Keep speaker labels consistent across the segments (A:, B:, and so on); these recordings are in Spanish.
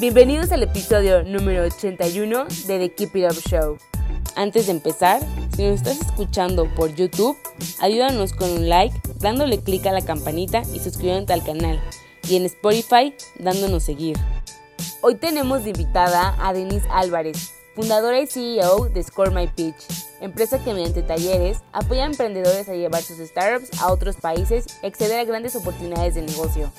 A: Bienvenidos al episodio número 81 de The Keep It Up Show. Antes de empezar, si nos estás escuchando por YouTube, ayúdanos con un like, dándole clic a la campanita y suscribiéndote al canal. Y en Spotify, dándonos seguir. Hoy tenemos de invitada a Denise Álvarez, fundadora y CEO de Score My Pitch, empresa que mediante talleres apoya a emprendedores a llevar sus startups a otros países y acceder a grandes oportunidades de negocio.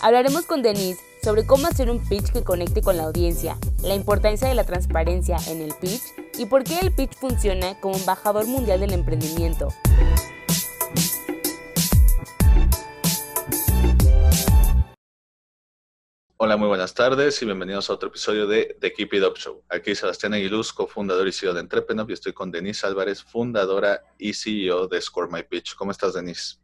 A: Hablaremos con Denise sobre cómo hacer un pitch que conecte con la audiencia, la importancia de la transparencia en el pitch y por qué el pitch funciona como embajador mundial del emprendimiento.
B: Hola, muy buenas tardes y bienvenidos a otro episodio de The Keep It Up Show. Aquí Sebastián Aguiluz, cofundador y CEO de Entrepreneur y estoy con Denise Álvarez, fundadora y CEO de Score My Pitch. ¿Cómo estás, Denise?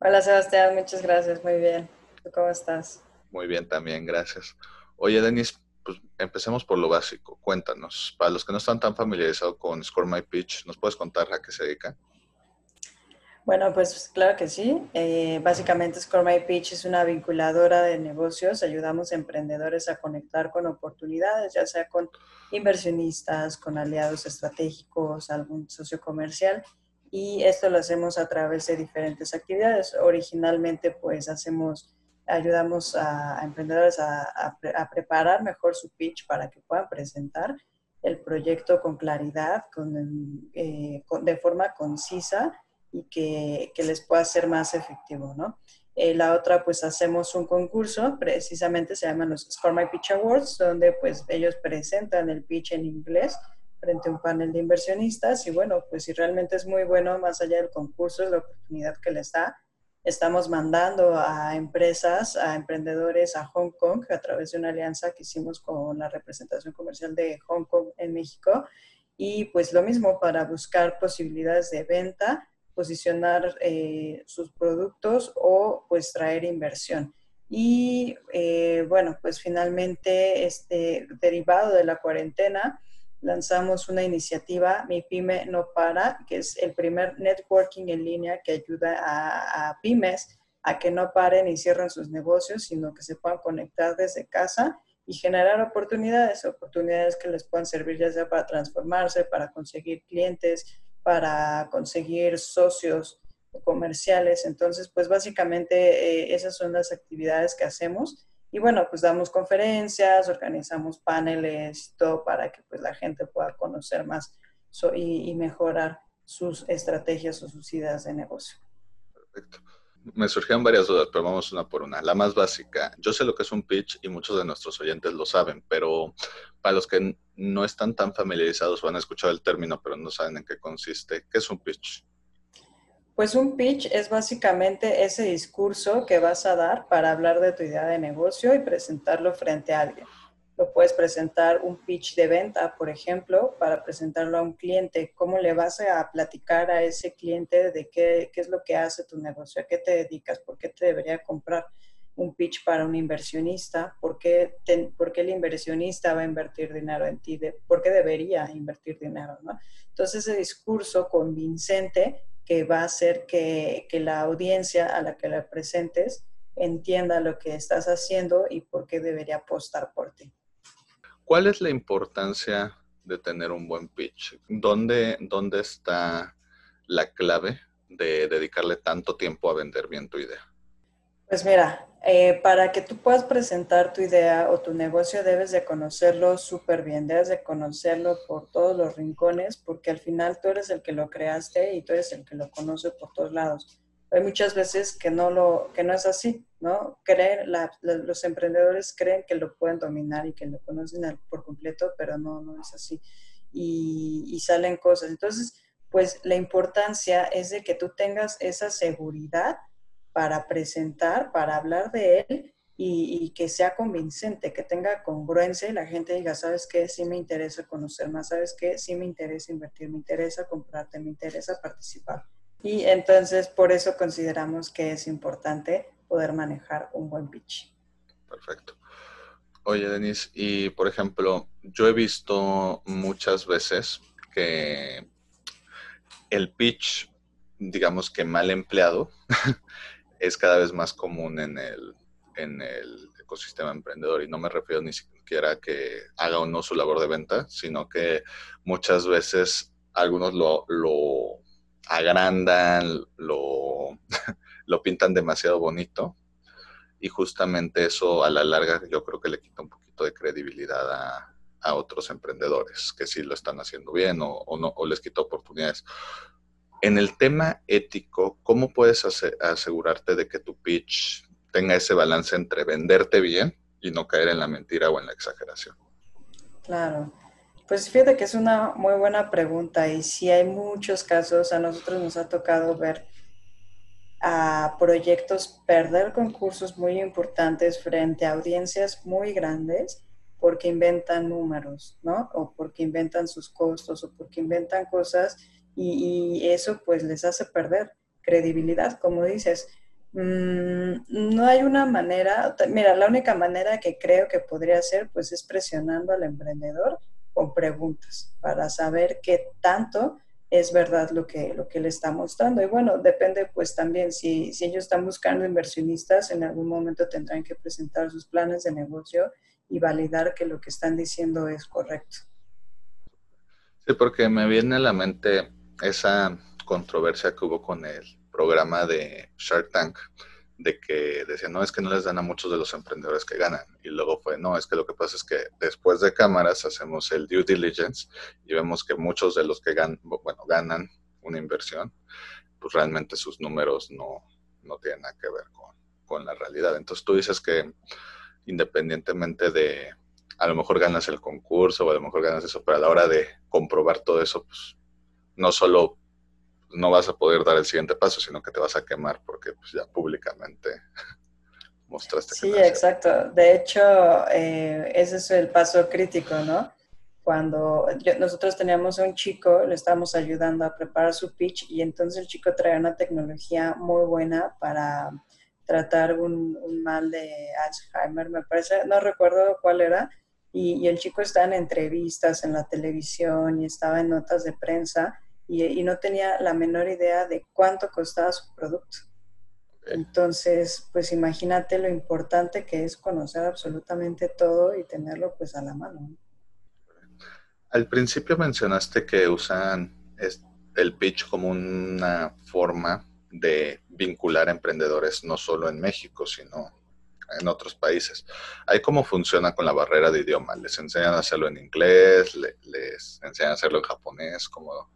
C: Hola, Sebastián, muchas gracias, muy bien. Cómo estás?
B: Muy bien, también, gracias. Oye, Denis, pues empecemos por lo básico. Cuéntanos, para los que no están tan familiarizados con Score My Pitch, ¿nos puedes contar a qué se dedica?
C: Bueno, pues claro que sí. Eh, básicamente Score My Pitch es una vinculadora de negocios. Ayudamos a emprendedores a conectar con oportunidades, ya sea con inversionistas, con aliados estratégicos, algún socio comercial. Y esto lo hacemos a través de diferentes actividades. Originalmente, pues hacemos ayudamos a, emprendedores a, preparar mejor su pitch para que puedan presentar el proyecto con claridad, eh, de forma concisa y que, les pueda ser más efectivo, ¿no? Eh, la otra, pues hacemos un concurso, precisamente se llaman los Score My Pitch Awards, donde pues ellos presentan el pitch en inglés frente a un panel de inversionistas y bueno, pues si realmente es muy bueno, más allá del concurso, es la oportunidad que les da Estamos mandando a empresas, a emprendedores a Hong Kong a través de una alianza que hicimos con la representación comercial de Hong Kong en México. Y pues lo mismo para buscar posibilidades de venta, posicionar eh, sus productos o pues traer inversión. Y eh, bueno, pues finalmente, este, derivado de la cuarentena, lanzamos una iniciativa, Mi Pyme No Para, que es el primer networking en línea que ayuda a, pymes a que no paren y cierren sus negocios, sino que se puedan conectar desde casa y generar oportunidades, oportunidades que les puedan servir ya sea para transformarse, para conseguir clientes, para conseguir socios comerciales. Entonces, pues básicamente eh, esas son las actividades que hacemos y bueno, pues damos conferencias, organizamos paneles, todo para que pues la gente pueda conocer más y, mejorar sus estrategias o sus ideas de negocio.
B: Perfecto. Me surgieron varias dudas, pero vamos una por una. La más básica, yo sé lo que es un pitch y muchos de nuestros oyentes lo saben, pero para los que no están tan familiarizados van a escuchar el término, pero no saben en qué consiste, ¿qué es un pitch?
C: Pues un pitch es básicamente ese discurso que vas a dar para hablar de tu idea de negocio y presentarlo frente a alguien. Lo puedes presentar un pitch de venta, por ejemplo, para presentarlo a un cliente. ¿Cómo le vas a platicar a ese cliente de qué, qué es lo que hace tu negocio? ¿A qué te dedicas? ¿Por qué te debería comprar? un pitch para un inversionista, ¿por qué, ¿por qué, el inversionista va a invertir dinero en ti? ¿Por qué debería invertir dinero? ¿no? Entonces, ese discurso convincente que va a hacer que, la audiencia a la que la presentes entienda lo que estás haciendo y por qué debería apostar por ti.
B: ¿Cuál es la importancia de tener un buen pitch? ¿Dónde, dónde está la clave de dedicarle tanto tiempo a vender bien tu idea?
C: Pues mira, eh, para que tú puedas presentar tu idea o tu negocio debes de conocerlo súper bien, debes de conocerlo por todos los rincones, porque al final tú eres el que lo creaste y tú eres el que lo conoce por todos lados. Hay muchas veces que no, lo, que no es así, ¿no? Creen, los emprendedores creen que lo pueden dominar y que lo conocen por completo, pero no, no es así. Y, y salen cosas. Entonces, pues la importancia es de que tú tengas esa seguridad para presentar, para hablar de él y, que sea convincente, que tenga congruencia y la gente diga, ¿sabes qué? Sí me interesa conocer más, ¿sabes qué? Sí me interesa invertir, me interesa comprarte, me interesa participar. Y entonces por eso consideramos que es importante poder manejar un buen pitch.
B: Perfecto. Oye, Denis, y por ejemplo, yo he visto muchas veces que el pitch, digamos que mal empleado, es cada vez más común en el, en el ecosistema emprendedor. Y no me refiero ni siquiera a que haga o no su labor de venta, sino que muchas veces algunos lo, lo agrandan, lo, lo pintan demasiado bonito. Y justamente eso a la larga yo creo que le quita un poquito de credibilidad a, a otros emprendedores que sí lo están haciendo bien o, no, o les quita oportunidades. En el tema ético, ¿cómo puedes asegurarte de que tu pitch tenga ese balance entre venderte bien y no caer en la mentira o en la exageración?
C: Claro. Pues fíjate que es una muy buena pregunta y sí hay muchos casos, a nosotros nos ha tocado ver a proyectos perder concursos muy importantes frente a audiencias muy grandes porque inventan números, ¿no? O porque inventan sus costos o porque inventan cosas y, eso pues les hace perder credibilidad, como dices. Mm, no hay una manera, mira, la única manera que creo que podría ser pues es presionando al emprendedor con preguntas para saber qué tanto es verdad lo que, lo que le está mostrando. Y bueno, depende pues también si, si ellos están buscando inversionistas, en algún momento tendrán que presentar sus planes de negocio y validar que lo que están diciendo es correcto.
B: Sí, porque me viene a la mente esa controversia que hubo con el programa de Shark Tank, de que decían, no, es que no les dan a muchos de los emprendedores que ganan. Y luego fue, no, es que lo que pasa es que después de cámaras hacemos el due diligence y vemos que muchos de los que ganan, bueno, ganan una inversión, pues realmente sus números no, no tienen nada que ver con, con la realidad. Entonces tú dices que independientemente de, a lo mejor ganas el concurso o a lo mejor ganas eso, pero a la hora de comprobar todo eso, pues no solo no vas a poder dar el siguiente paso, sino que te vas a quemar porque pues, ya públicamente mostraste.
C: Sí, exacto. De hecho, eh, ese es el paso crítico, ¿no? Cuando nosotros teníamos a un chico, le estábamos ayudando a preparar su pitch y entonces el chico traía una tecnología muy buena para tratar un, mal de Alzheimer, me parece, no recuerdo cuál era, y, el chico estaba en entrevistas en la televisión y estaba en notas de prensa y, no tenía la menor idea de cuánto costaba su producto. Entonces, pues imagínate lo importante que es conocer absolutamente todo y tenerlo pues a la mano.
B: Al principio mencionaste que usan el pitch como una forma de vincular a emprendedores no solo en México, sino en otros países. ¿Ahí cómo funciona con la barrera de idioma? ¿Les enseñan a hacerlo en inglés? ¿Les enseñan a hacerlo en japonés? ¿Cómo,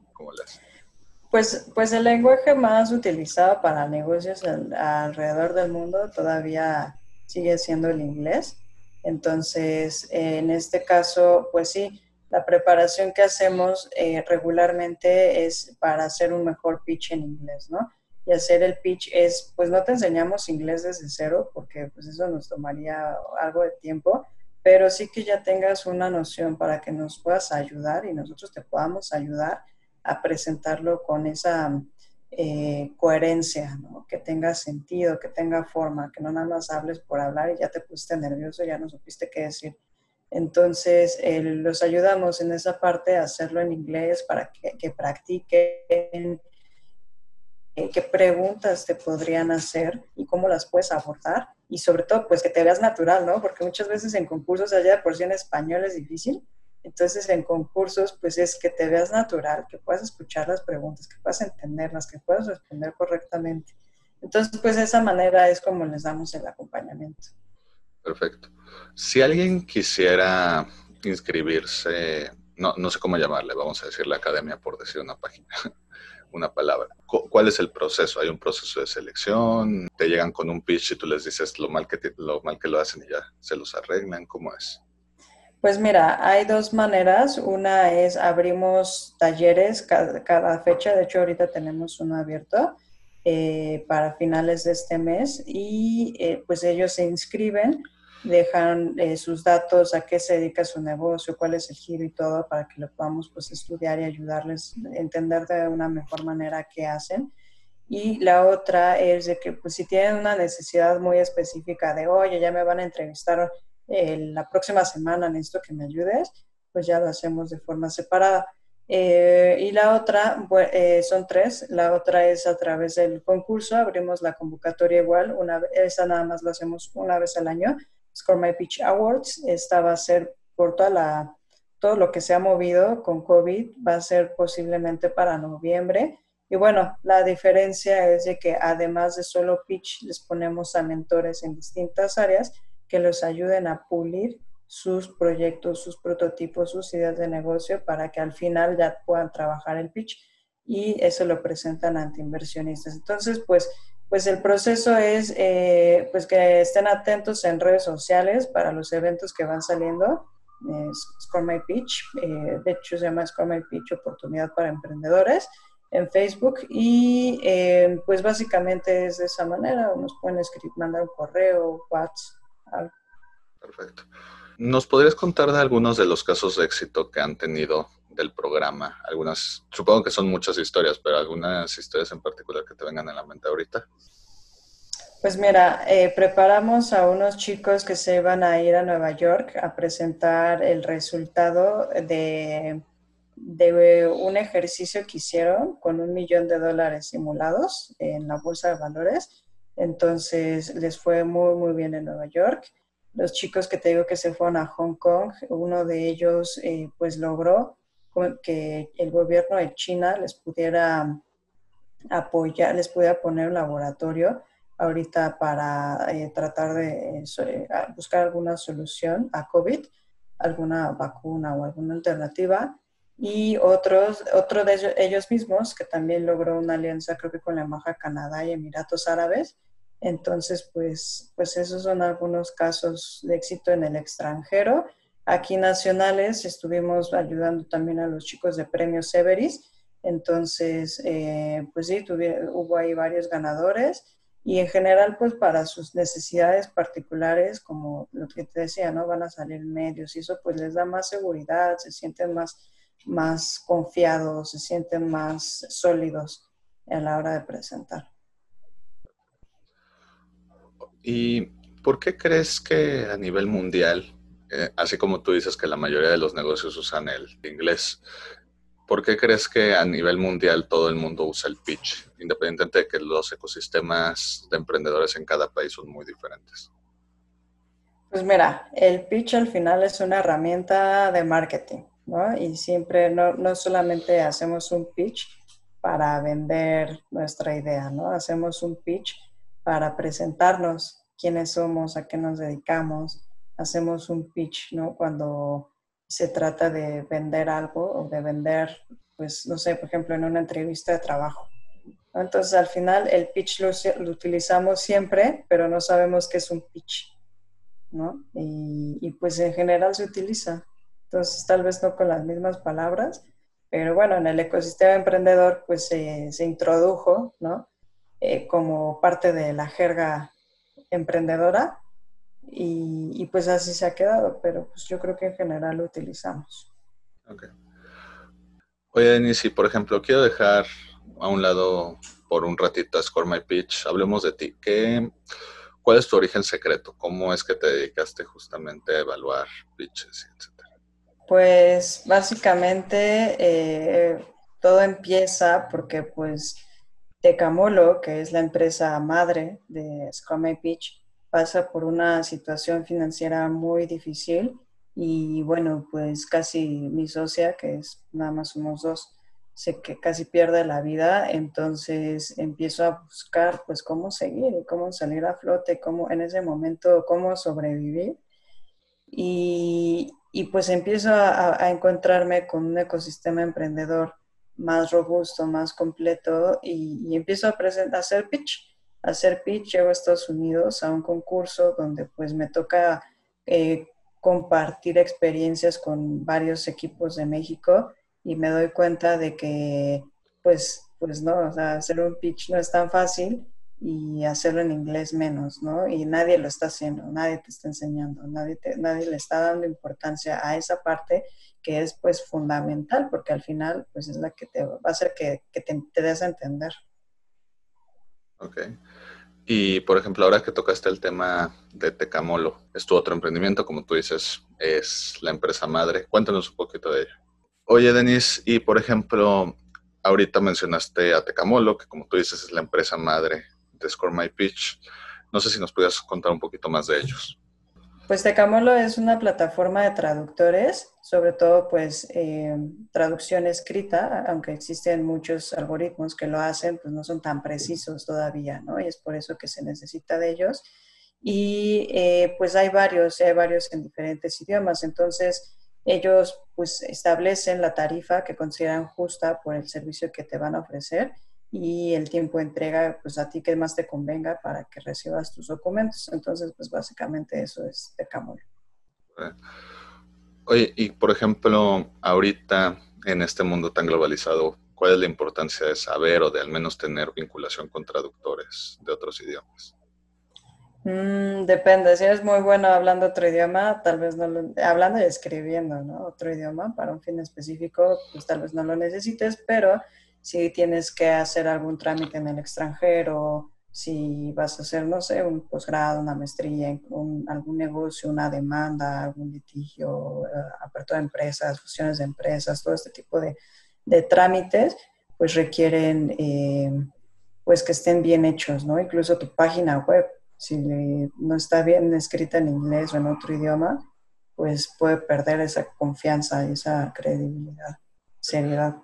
C: Pues, pues el lenguaje más utilizado para negocios alrededor del mundo todavía sigue siendo el inglés. Entonces, en este caso, pues sí, la preparación que hacemos eh, regularmente es para hacer un mejor pitch en inglés, ¿no? y hacer el pitch es, pues no te enseñamos inglés desde cero, porque pues eso nos tomaría algo de tiempo, pero sí que ya tengas una noción para que nos puedas ayudar y nosotros te podamos ayudar a presentarlo con esa eh, coherencia, que tenga sentido, que tenga forma, que no nada más hables por hablar y ya te pusiste nervioso, ya no supiste qué decir. Entonces, los ayudamos en esa parte a hacerlo en inglés para que, que practiquen, eh, qué preguntas te podrían hacer y cómo las puedes abordar. Y sobre todo, pues que te veas natural, ¿no? Porque muchas veces en concursos allá de por sí español es difícil. Entonces, en concursos, pues es que te veas natural, que puedas escuchar las preguntas, que puedas entenderlas, que puedas responder correctamente. Entonces, pues de esa manera es como les damos el acompañamiento.
B: Perfecto. Si alguien quisiera inscribirse, no, no sé cómo llamarle, vamos a decir la academia por decir una página, una palabra. ¿Cuál es el proceso? ¿Hay un proceso de selección? ¿Te llegan con un pitch y tú les dices lo mal que, lo, mal que lo hacen y ya se los arreglan? ¿Cómo es?
C: Pues mira, hay dos maneras. Una es abrimos talleres cada, fecha. De hecho, ahorita tenemos uno abierto. eh, para finales de este mes y eh, pues ellos se inscriben, dejan eh, sus datos, a qué se dedica su negocio, cuál es el giro y todo para que lo podamos pues estudiar y ayudarles a entender de una mejor manera qué hacen. Y la otra es de que pues si tienen una necesidad muy específica de, oye, ya me van a entrevistar la próxima semana, necesito que me ayudes, pues ya lo hacemos de forma separada. Eh, y la otra, eh, son tres, la otra es a través del concurso, abrimos la convocatoria igual, una, esa nada más lo hacemos una vez al año, Score My Pitch Awards, esta va a ser por toda la, todo lo que se ha movido con COVID, va a ser posiblemente para noviembre. Y bueno, la diferencia es de que además de solo pitch, les ponemos a mentores en distintas áreas que los ayuden a pulir sus proyectos, sus prototipos, sus ideas de negocio para que al final ya puedan trabajar el pitch y eso lo presentan ante inversionistas. Entonces, pues, pues el proceso es eh, pues que estén atentos en redes sociales para los eventos que van saliendo. Score My Pitch, eh, de hecho se llama Score My Pitch Oportunidad para Emprendedores en Facebook y eh, pues básicamente es de esa manera, nos pueden escribir, mandar un correo, WhatsApp.
B: Perfecto. ¿Nos podrías contar de algunos de los casos de éxito que han tenido del programa? Algunas, supongo que son muchas historias, pero algunas historias en particular que te vengan a la mente ahorita.
C: Pues mira, eh, preparamos a unos chicos que se iban a ir a Nueva York a presentar el resultado de, de un ejercicio que hicieron con un millón de dólares simulados en la bolsa de valores. Entonces les fue muy, muy bien en Nueva York los chicos que te digo que se fueron a Hong Kong, uno de ellos eh, pues logró que el gobierno de China les pudiera apoyar, les pudiera poner un laboratorio ahorita para eh, tratar de eh, buscar alguna solución a COVID, alguna vacuna o alguna alternativa. Y otros, otro de ellos, ellos mismos, que también logró una alianza, creo que con la Embajada Canadá y Emiratos Árabes, entonces, pues, pues esos son algunos casos de éxito en el extranjero. Aquí nacionales estuvimos ayudando también a los chicos de Premio Severis. Entonces, eh, pues sí, hubo ahí varios ganadores y en general, pues para sus necesidades particulares, como lo que te decía, ¿no? Van a salir medios y eso pues les da más seguridad, se sienten más, más confiados, se sienten más sólidos a la hora de presentar.
B: ¿Y por qué crees que a nivel mundial, eh, así como tú dices que la mayoría de los negocios usan el inglés, ¿por qué crees que a nivel mundial todo el mundo usa el pitch, independientemente de que los ecosistemas de emprendedores en cada país son muy diferentes?
C: Pues mira, el pitch al final es una herramienta de marketing, ¿no? Y siempre, no, no solamente hacemos un pitch para vender nuestra idea, ¿no? Hacemos un pitch para presentarnos quiénes somos, a qué nos dedicamos. Hacemos un pitch, ¿no? Cuando se trata de vender algo o de vender, pues, no sé, por ejemplo, en una entrevista de trabajo. Entonces, al final, el pitch lo, utilizamos siempre, pero no sabemos qué es un pitch, ¿no? Y, pues en general se utiliza. Entonces, tal vez no con las mismas palabras, pero bueno, en el ecosistema emprendedor, pues se introdujo, ¿no? Eh, como parte de la jerga emprendedora y, pues así se ha quedado, pero pues yo creo que en general lo utilizamos.
B: Okay. Oye, Denis, por ejemplo quiero dejar a un lado por un ratito a Score My Pitch, hablemos de ti. ¿Qué, ¿Cuál es tu origen secreto? ¿Cómo es que te dedicaste justamente a evaluar pitches, etcétera?
C: Pues básicamente eh, todo empieza porque pues Tecamolo, que es la empresa madre de Scrum Pitch, pasa por una situación financiera muy difícil y bueno, pues casi mi socia, que es nada más unos dos, sé que casi pierde la vida, entonces empiezo a buscar pues cómo seguir y cómo salir a flote, cómo en ese momento, cómo sobrevivir. Y, y pues empiezo a, encontrarme con un ecosistema emprendedor más robusto, más completo y, empiezo a, a hacer pitch. A hacer pitch, llego a Estados Unidos a un concurso donde pues me toca eh, compartir experiencias con varios equipos de México y me doy cuenta de que pues pues no, hacer un pitch no es tan fácil y hacerlo en inglés menos, ¿no? Y nadie lo está haciendo, nadie te está enseñando, nadie, nadie le está dando importancia a esa parte que es pues fundamental, porque al final pues es la que te va a hacer que, te, te des a entender.
B: Ok. Y por ejemplo, ahora que tocaste el tema de Tecamolo, es tu otro emprendimiento, como tú dices, es la empresa madre. Cuéntanos un poquito de ello. Oye, Denis, y por ejemplo, ahorita mencionaste a Tecamolo, que como tú dices es la empresa madre de Score. No sé si nos pudieras contar un poquito más de ellos.
C: Pues Tecamolo es una plataforma de traductores, sobre todo pues eh, traducción escrita, aunque existen muchos algoritmos que lo hacen, pues no son tan precisos todavía, ¿no? Y es por eso que se necesita de ellos. Y eh, pues hay varios, hay varios en diferentes idiomas, entonces ellos pues establecen la tarifa que consideran justa por el servicio que te van a ofrecer y el tiempo de entrega, pues a ti que más te convenga para que recibas tus documentos. Entonces, pues básicamente eso es de Camol.
B: Oye, y por ejemplo, ahorita en este mundo tan globalizado, ¿cuál es la importancia de saber o de al menos tener vinculación con traductores de otros idiomas?
C: Mm, depende, si eres muy bueno hablando otro idioma, tal vez no lo, hablando y escribiendo, ¿no? Otro idioma para un fin específico, pues tal vez no lo necesites, pero si tienes que hacer algún trámite en el extranjero, si vas a hacer, no sé, un posgrado, una maestría, un, algún negocio, una demanda, algún litigio, eh, apertura de empresas, fusiones de empresas, todo este tipo de, de trámites, pues requieren eh, pues que estén bien hechos, ¿no? Incluso tu página web, si no está bien escrita en inglés o en otro idioma, pues puede perder esa confianza y esa credibilidad, seriedad.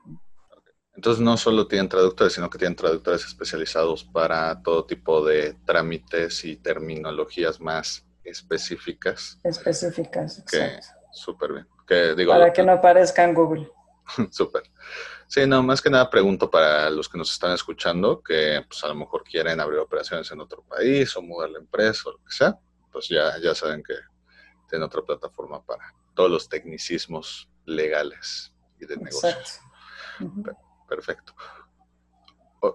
B: Entonces no solo tienen traductores, sino que tienen traductores especializados para todo tipo de trámites y terminologías más específicas.
C: Específicas, exacto.
B: Súper bien. Que, digo,
C: para que no aparezca en Google.
B: Súper. Sí, no, más que nada pregunto para los que nos están escuchando, que pues a lo mejor quieren abrir operaciones en otro país o mudar la empresa o lo que sea, pues ya, ya saben que tienen otra plataforma para todos los tecnicismos legales y de negocio. Exacto. Perfecto.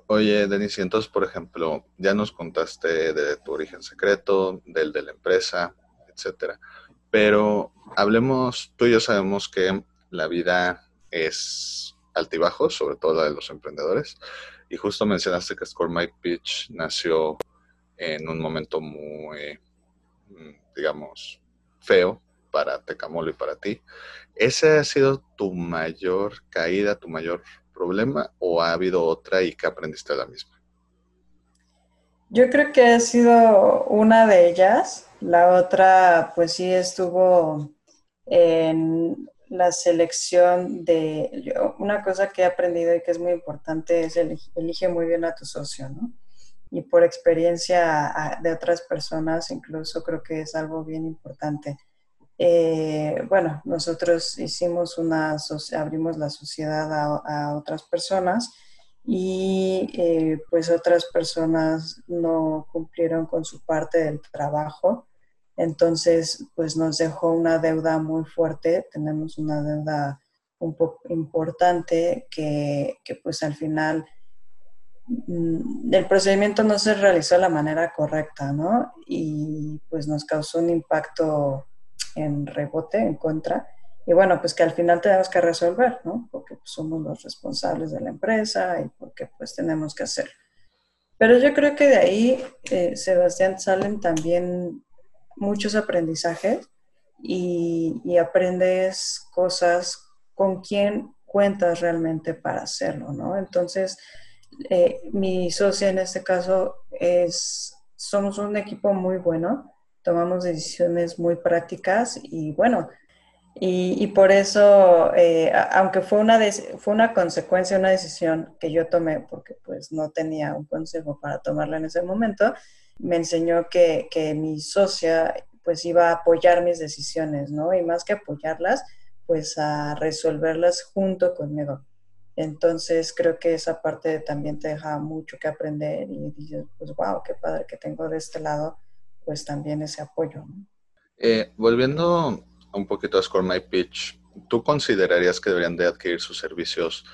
B: oye, Denis, entonces, por ejemplo, ya nos contaste de tu origen secreto, del de la empresa, etcétera. Pero hablemos, tú y yo sabemos que la vida es altibajos, sobre todo la de los emprendedores. Y justo mencionaste que Score My Pitch nació en un momento muy, mm, digamos, feo para Tecamolo y para ti. ¿Ese ha sido tu mayor caída, tu mayor problema o ha habido otra y que aprendiste de la misma?
C: Yo creo que ha sido una de ellas. La otra, pues sí, estuvo en la selección de... una cosa que he aprendido y que es muy importante es elige muy bien a tu socio, ¿no? Y por experiencia de otras personas, incluso creo que es algo bien importante. Eh, bueno, nosotros hicimos una, abrimos la sociedad a, otras personas y eh, pues otras personas no cumplieron con su parte del trabajo. Entonces, pues nos dejó una deuda muy fuerte, tenemos una deuda un poco importante que, que pues al final mm, el procedimiento no se realizó de la manera correcta, ¿no? Y pues nos causó un impacto en rebote, en contra. Y bueno, pues que al final tenemos que resolver, ¿no? Porque pues, somos los responsables de la empresa y porque pues tenemos que hacerlo. Pero yo creo que de ahí, eh, Sebastián, salen también muchos aprendizajes y, y, aprendes cosas con quién cuentas realmente para hacerlo, ¿no? Entonces, eh, mi socia en este caso es, somos un equipo muy bueno tomamos decisiones muy prácticas y bueno, y, por eso, eh, aunque fue una, fue una consecuencia, una decisión que yo tomé, porque pues no tenía un consejo para tomarla en ese momento, me enseñó que, que mi socia pues iba a apoyar mis decisiones, ¿no? Y más que apoyarlas, pues a resolverlas junto conmigo. Entonces creo que esa parte también te deja mucho que aprender y dices, pues wow, qué padre que tengo de este lado pues también ese apoyo.
B: Eh, volviendo un poquito a Score My Pitch, ¿tú considerarías que deberían de adquirir sus servicios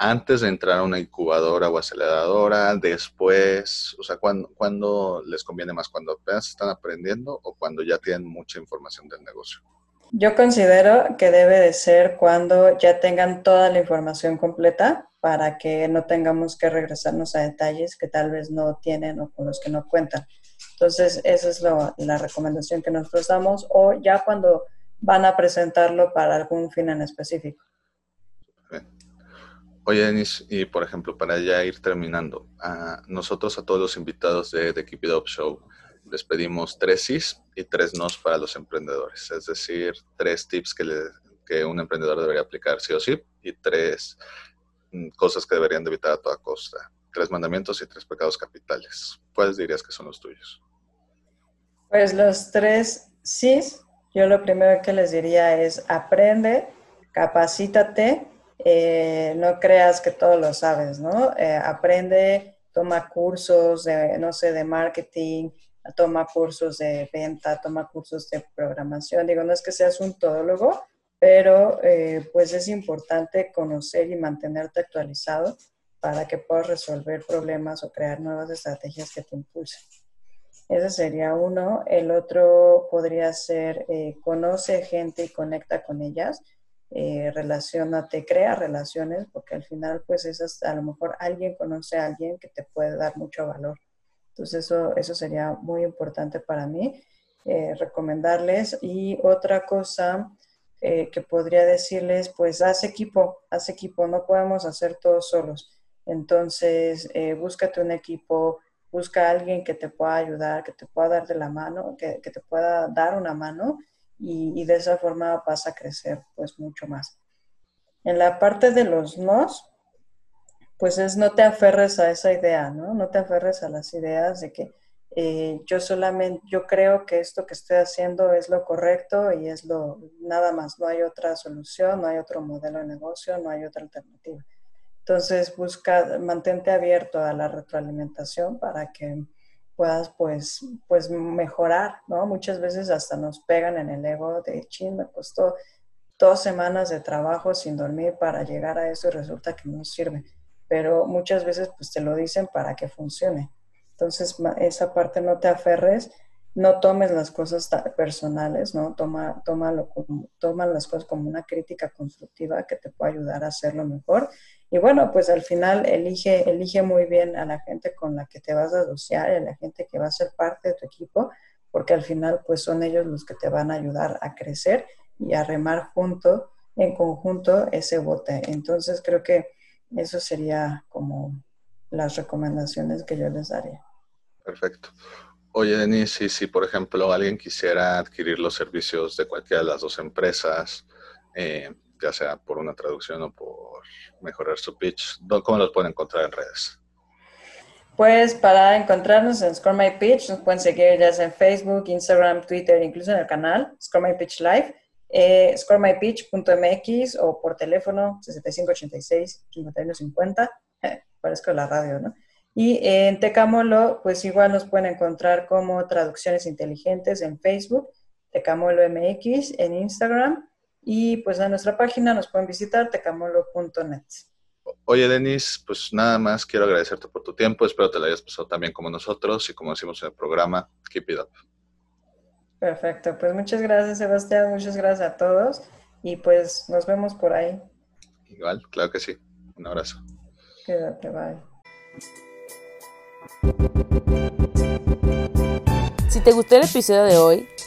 B: antes de entrar a una incubadora o aceleradora, después, o sea, ¿cuándo, les conviene más? ¿Cuando apenas están aprendiendo o cuando ya tienen mucha información del negocio?
C: Yo considero que debe de ser cuando ya tengan toda la información completa para que no tengamos que regresarnos a detalles que tal vez no tienen o con los que no cuentan. Entonces, esa es la recomendación que nosotros damos o ya cuando van a presentarlo para algún fin en específico.
B: Oye, Denis, y por ejemplo, para ya ir terminando, a nosotros a todos los invitados de The Keep It Up Show les pedimos tres sís y tres nos para los emprendedores, es decir, tres tips que, que un emprendedor debería aplicar sí o sí y tres mm, cosas que deberían de evitar a toda costa, tres mandamientos y tres pecados capitales. ¿Cuáles dirías que son los tuyos?
C: Pues los tres sís, yo lo primero que les diría es aprende, capacítate eh, no creas que todo lo sabes, ¿no? Eh, aprende, toma cursos de, no sé, de marketing, toma cursos de venta, toma cursos de programación. Digo, no es que seas un todólogo, pero eh, pues es importante conocer y mantenerte actualizado para que puedas resolver problemas o crear nuevas estrategias que te impulsen. Ese sería uno. El otro podría ser conoce gente y conecta con ellas eh, relacionate, crea relaciones, porque al final, pues, esas, a lo mejor alguien conoce a alguien que te puede dar mucho valor. Entonces, eso, eso sería muy importante para mí, eh, recomendarles. Y otra cosa eh, que podría decirles, pues, haz equipo, haz equipo, no podemos hacer todos solos. Entonces, eh, búscate un equipo, busca a alguien que te pueda ayudar, que te pueda dar de la mano, que, que te pueda dar una mano y, de esa forma vas a crecer pues mucho más. En la parte de los nos, pues es no te aferres a esa idea, ¿no? No te aferres a las ideas de que eh, yo solamente, yo creo que esto que estoy haciendo es lo correcto y es lo, nada más, no hay otra solución, no hay otro modelo de negocio, no hay otra alternativa. Entonces, busca, mantente abierto a la retroalimentación para que puedas pues, pues mejorar, ¿no? Muchas veces hasta nos pegan en el ego de, chin, me costó dos semanas de trabajo sin dormir para llegar a eso y resulta que no sirve. Pero muchas veces pues te lo dicen para que funcione. Entonces, esa parte no te aferres, no tomes las cosas personales, ¿no? Toma, tómalo como, toma las cosas como una crítica constructiva que te pueda ayudar a hacerlo mejor y bueno, pues al final elige, elige muy bien a la gente con la que te vas a asociar a la gente que va a ser parte de tu equipo, porque al final pues son ellos los que te van a ayudar a crecer y a remar junto, en conjunto, ese bote. Entonces creo que eso sería como las recomendaciones que yo les daría.
B: Perfecto. Oye, Denise, si, por ejemplo alguien quisiera adquirir los servicios de cualquiera de las dos empresas, eh, ya sea por una traducción o por mejorar su pitch, ¿cómo los pueden encontrar en redes?
C: Pues para encontrarnos en Score My Pitch, nos pueden seguir ya en Facebook, Instagram, Twitter, incluso en el canal Score My Pitch Live, eh, scoremypitch.mx o por teléfono 6586-5150, parezco la radio, ¿no? Y en Tecamolo, pues igual nos pueden encontrar como Traducciones Inteligentes en Facebook, Tecamolo MX en Instagram y pues en nuestra página nos pueden visitar tecamolo.net.
B: Oye, Denis, pues nada más quiero agradecerte por tu tiempo. Espero te lo hayas pasado también como nosotros y como decimos en el programa, keep it up.
C: Perfecto, pues muchas gracias, Sebastián. Muchas gracias a todos y pues nos vemos por ahí.
B: Igual, claro que sí. Un abrazo.
C: Quédate, bye.
A: Si te gustó el episodio de hoy,